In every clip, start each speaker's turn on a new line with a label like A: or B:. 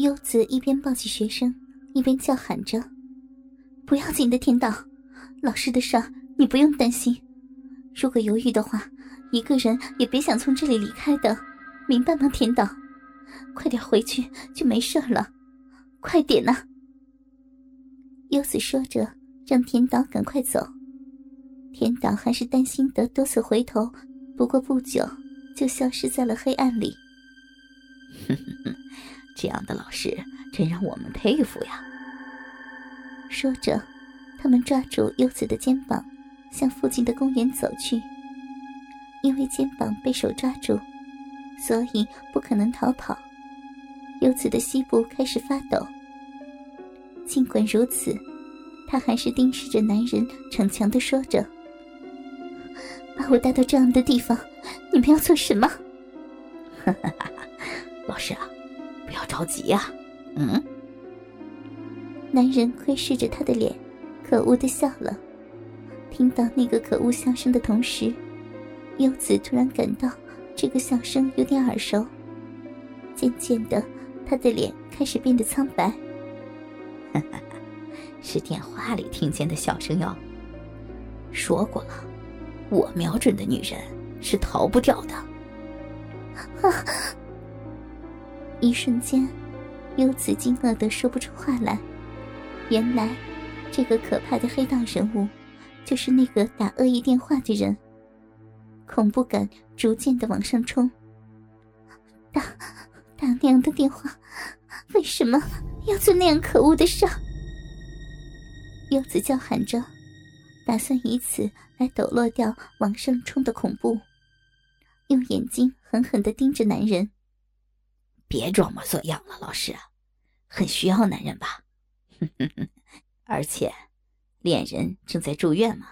A: 柚子一边抱起学生，一边叫喊着：“不要紧的，天道，老师的事你不用担心。如果犹豫的话，一个人也别想从这里离开的，明白吗？天道，快点回去就没事了，快点呐！”柚子说着，让田岛赶快走。田岛还是担心的，多次回头，不过不久就消失在了黑暗里。
B: 哼哼哼这样的老师真让我们佩服呀！
A: 说着，他们抓住柚子的肩膀，向附近的公园走去。因为肩膀被手抓住，所以不可能逃跑。柚子的膝部开始发抖。尽管如此，他还是盯视着男人，逞强的说着：“把我带到这样的地方，你们要做什么？”！
B: 老师啊！不要着急呀，嗯。
A: 男人窥视着他的脸，可恶的笑了。听到那个可恶笑声的同时，柚子突然感到这个笑声有点耳熟。渐渐的，他的脸开始变得苍白。
B: 是电话里听见的笑声哟。说过了，我瞄准的女人是逃不掉的。
A: 一瞬间，柚子惊愕的说不出话来。原来，这个可怕的黑道人物，就是那个打恶意电话的人。恐怖感逐渐的往上冲。打打娘的电话，为什么要做那样可恶的事？柚子叫喊着，打算以此来抖落掉往上冲的恐怖，用眼睛狠狠的盯着男人。
B: 别装模作样了，老师，很需要男人吧？而且，恋人正在住院嘛，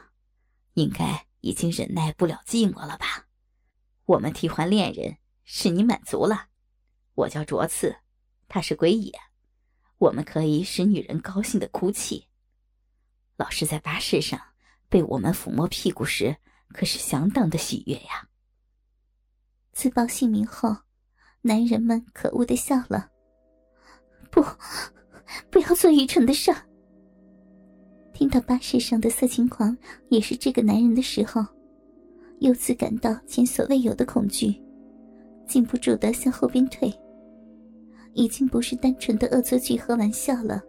B: 应该已经忍耐不了寂寞了吧？我们替换恋人，使你满足了。我叫卓次，他是鬼野，我们可以使女人高兴的哭泣。老师在巴士上被我们抚摸屁股时，可是相当的喜悦呀。
A: 自报姓名后。男人们可恶的笑了。不，不要做愚蠢的事。听到巴士上的色情狂也是这个男人的时候，柚子感到前所未有的恐惧，禁不住的向后边退。已经不是单纯的恶作剧和玩笑了，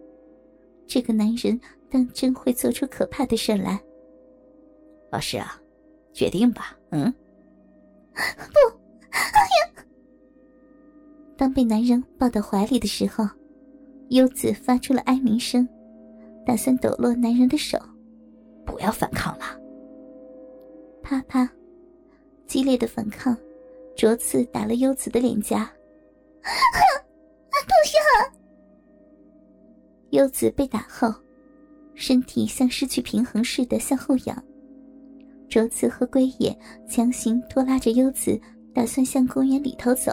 A: 这个男人当真会做出可怕的事来。
B: 老师啊，决定吧。嗯。
A: 不。当被男人抱到怀里的时候，优子发出了哀鸣声，打算抖落男人的手。
B: 不要反抗了！
A: 啪啪，激烈的反抗，着刺打了优子的脸颊。不要！柚子被打后，身体像失去平衡似的向后仰。卓次和龟野强行拖拉着优子，打算向公园里头走。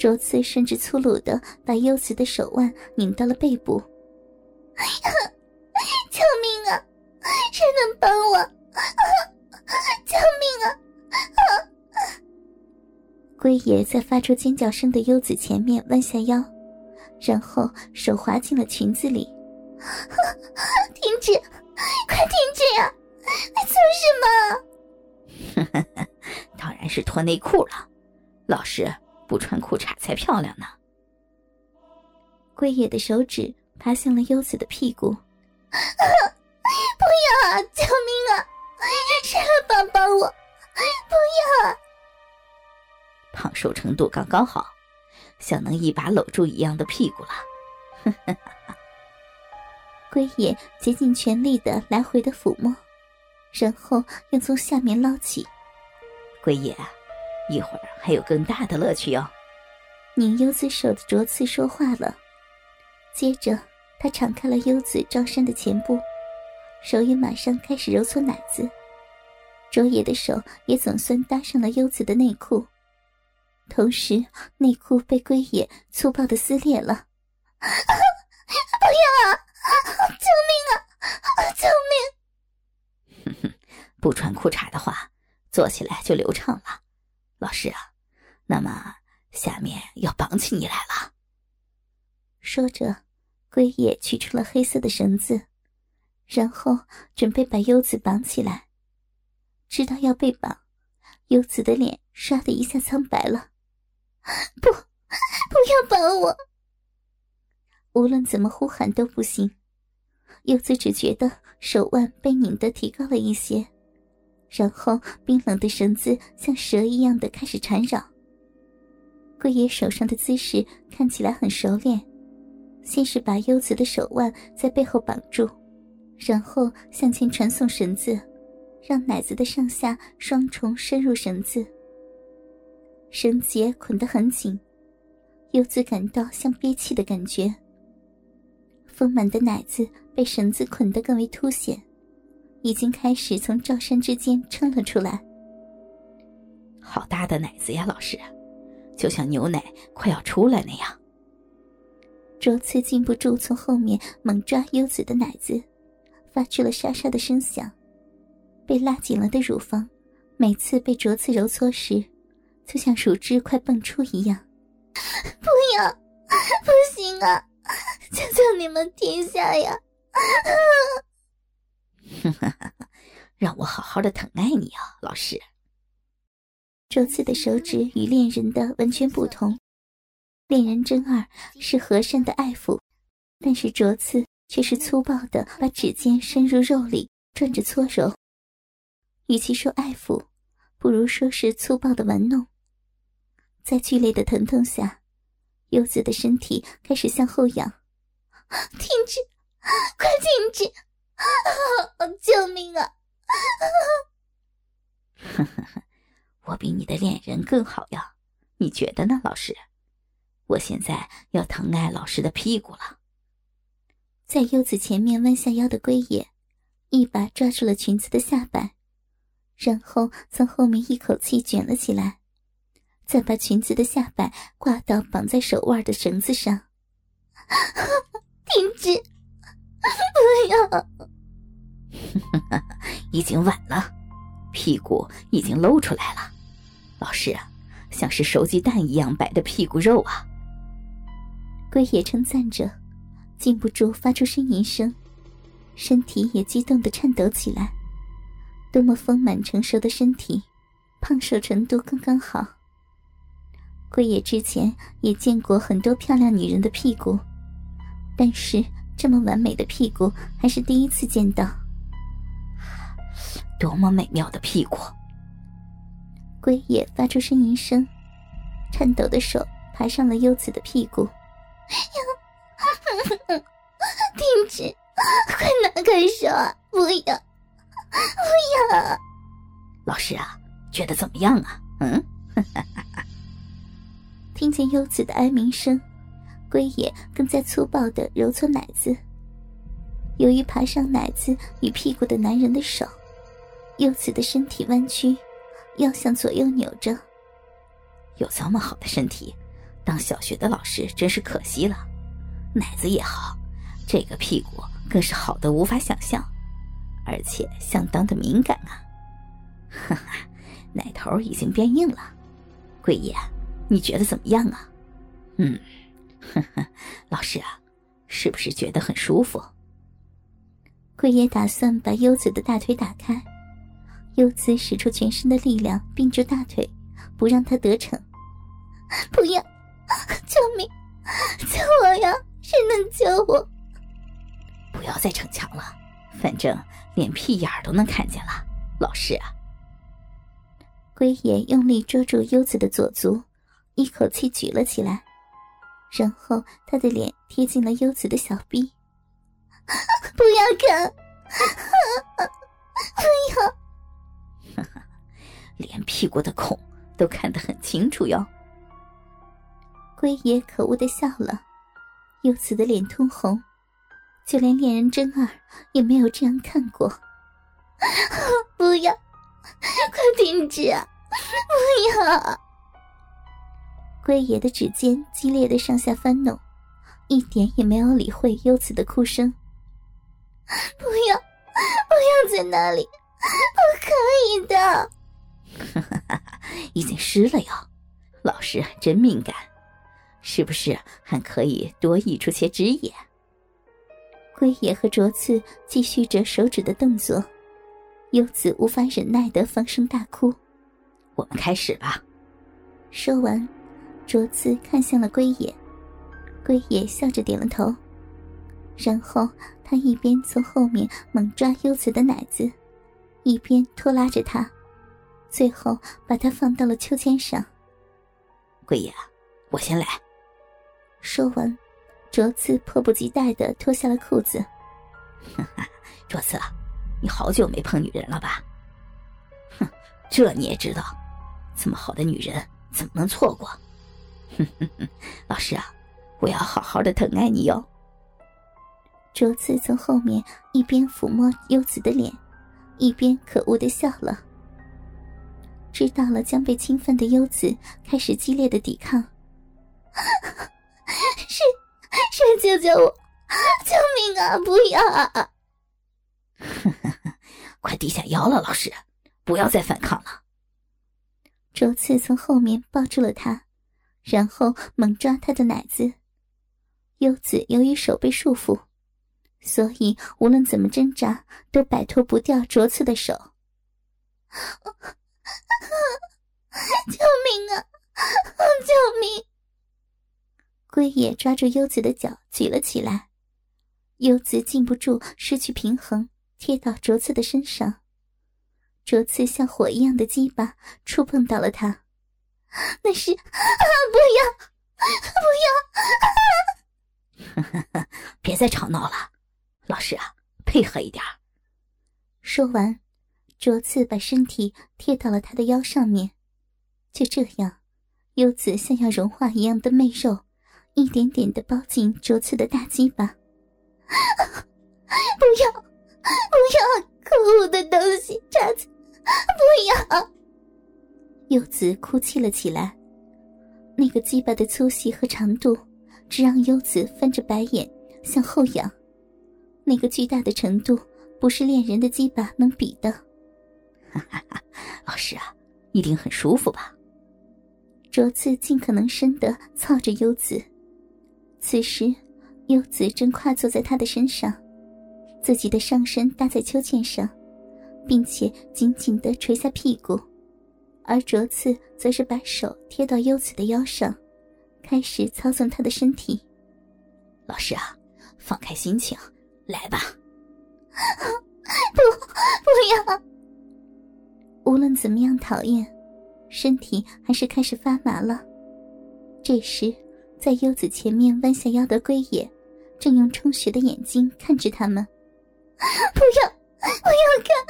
A: 卓次甚至粗鲁的把优子的手腕拧到了背部。救命啊！谁能帮我？救命啊！龟爷在发出尖叫声的优子前面弯下腰，然后手滑进了裙子里。停止！快停止呀！
B: 你做什么？当然是脱内裤了，老师。不穿裤衩才漂亮呢。
A: 龟野的手指爬向了优子的屁股，不要啊！救命啊！谁来帮帮我？不要啊！
B: 胖瘦程度刚刚好，像能一把搂住一样的屁股了。
A: 龟野竭尽全力的来回的抚摸，然后又从下面捞起。
B: 龟野。一会儿还有更大的乐趣哟！
A: 拧优子手的卓次说话了，接着他敞开了优子罩衫的前部，手也马上开始揉搓奶子。卓野的手也总算搭上了优子的内裤，同时内裤被龟野粗暴的撕裂了。不要啊！救命啊！救
B: 命！哼哼，不穿裤衩的话，做起来就流畅了。老师啊，那么下面要绑起你来了。
A: 说着，龟野取出了黑色的绳子，然后准备把优子绑起来。知道要被绑，优子的脸唰的一下苍白了。不，不要绑我！无论怎么呼喊都不行。柚子只觉得手腕被拧得提高了一些，然后冰冷的绳子像蛇一样的开始缠绕。龟爷手上的姿势看起来很熟练，先是把优子的手腕在背后绑住，然后向前传送绳子，让奶子的上下双重深入绳子。绳结捆得很紧，柚子感到像憋气的感觉。丰满的奶子被绳子捆得更为凸显，已经开始从罩衫之间撑了出来。
B: 好大的奶子呀，老师，就像牛奶快要出来那样。
A: 卓次禁不住从后面猛抓优子的奶子，发出了沙沙的声响。被拉紧了的乳房，每次被卓次揉搓时，就像乳汁快蹦出一样。不要，不行啊！求求你们停下呀！
B: 让我好好的疼爱你啊，老师。
A: 卓次的手指与恋人的完全不同，恋人真二是和善的爱抚，但是卓次却是粗暴的把指尖伸入肉里转着搓揉。与其说爱抚，不如说是粗暴的玩弄。在剧烈的疼痛下，柚子的身体开始向后仰。停止！快停止！救命啊！
B: 呵呵呵，我比你的恋人更好呀，你觉得呢，老师？我现在要疼爱老师的屁股了。
A: 在柚子前面弯下腰的龟野，一把抓住了裙子的下摆，然后从后面一口气卷了起来，再把裙子的下摆挂到绑在手腕的绳子上。停止！不要！
B: 已经晚了，屁股已经露出来了。老师啊，像是熟鸡蛋一样白的屁股肉啊！
A: 龟野称赞着，禁不住发出呻吟声，身体也激动的颤抖起来。多么丰满成熟的身体，胖瘦程度刚刚好。龟野之前也见过很多漂亮女人的屁股。但是这么完美的屁股还是第一次见到，
B: 多么美妙的屁股！
A: 龟野发出呻吟声，颤抖的手爬上了优子的屁股。停止！快拿开手！不要！不要！
B: 老师啊，觉得怎么样啊？嗯？
A: 听见优子的哀鸣声。龟野更在粗暴的揉搓奶子。由于爬上奶子与屁股的男人的手，幼子的身体弯曲，要向左右扭着。
B: 有这么好的身体，当小学的老师真是可惜了。奶子也好，这个屁股更是好的无法想象，而且相当的敏感啊！哈哈，奶头已经变硬了。龟野，你觉得怎么样啊？嗯。呵呵，老师啊，是不是觉得很舒服？
A: 龟爷打算把优子的大腿打开，优子使出全身的力量并住大腿，不让他得逞。不要！救命！救我呀！谁能救我？
B: 不要再逞强了，反正连屁眼儿都能看见了。老师啊！
A: 龟爷用力捉住优子的左足，一口气举了起来。然后他的脸贴近了优子的小臂，不要看，不
B: 要，连屁股的孔都看得很清楚哟。
A: 龟爷可恶的笑了，优子的脸通红，就连恋人真二也没有这样看过。不要，快停止啊！不要。龟爷的指尖激烈的上下翻弄，一点也没有理会优子的哭声。不要，不要在那里，不可以的。
B: 已经湿了哟，老师真敏感，是不是还可以多溢出些汁液？
A: 龟爷和卓次继续着手指的动作，优子无法忍耐的放声大哭。
B: 我们开始吧。
A: 说完，卓次看向了龟野，龟野笑着点了头，然后他一边从后面猛抓优子的奶子，一边拖拉着他，最后把他放到了秋千上。
B: 龟野，我先来。
A: 说完，卓次迫不及待的脱下了裤子。
B: 哈哈，卓次，你好久没碰女人了吧？哼，这你也知道，这么好的女人。怎么能错过？哼哼哼，老师啊，我要好好的疼爱你哟。
A: 卓次从后面一边抚摸优子的脸，一边可恶的笑了。知道了将被侵犯的优子开始激烈的抵抗，谁谁救救我！救命啊！不要！啊！
B: 快低下腰了，老师，不要再反抗了。
A: 卓次从后面抱住了他，然后猛抓他的奶子。优子由于手被束缚，所以无论怎么挣扎都摆脱不掉卓次的手。救命啊！救命！龟野抓住优子的脚举了起来，优子禁不住失去平衡，贴到卓次的身上。卓次像火一样的鸡巴触碰到了他，那是啊！不要，
B: 不要！别再吵闹了，老师啊，配合一点。
A: 说完，卓次把身体贴到了他的腰上面，就这样，柚子像要融化一样的媚肉，一点点的包进卓次的大鸡巴。不要，不要！可恶的东西，渣子！不要！柚子哭泣了起来。那个鸡巴的粗细和长度，只让柚子翻着白眼向后仰。那个巨大的程度，不是恋人的鸡巴能比的。
B: 哈哈哈！老师啊，一定很舒服吧？
A: 卓次尽可能深的操着柚子。此时，柚子正跨坐在他的身上，自己的上身搭在秋千上。并且紧紧的垂下屁股，而卓次则是把手贴到优子的腰上，开始操纵她的身体。
B: 老师啊，放开心情，来吧！
A: 不，不要！无论怎么样讨厌，身体还是开始发麻了。这时，在优子前面弯下腰的龟野，正用充血的眼睛看着他们。不要！不要看！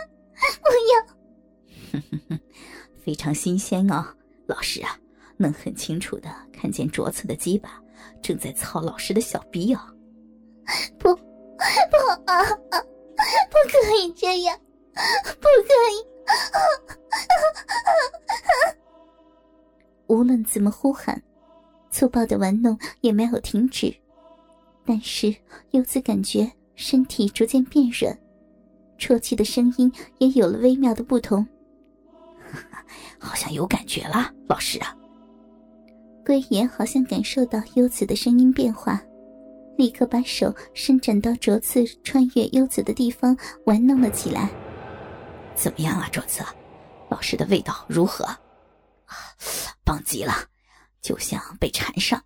A: 不
B: 要，非常新鲜哦，老师啊，能很清楚的看见卓次的鸡巴正在操老师的小逼哦。
A: 不，不啊，不可以这样，不可以！无论怎么呼喊，粗暴的玩弄也没有停止，但是柚子感觉身体逐渐变软。啜泣的声音也有了微妙的不同，
B: 好像有感觉了，老师啊。
A: 龟爷好像感受到优子的声音变化，立刻把手伸展到卓次穿越优子的地方玩弄了起来。
B: 怎么样啊，卓次？老师的味道如何？棒极了，就像被缠上，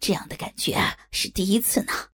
B: 这样的感觉是第一次呢。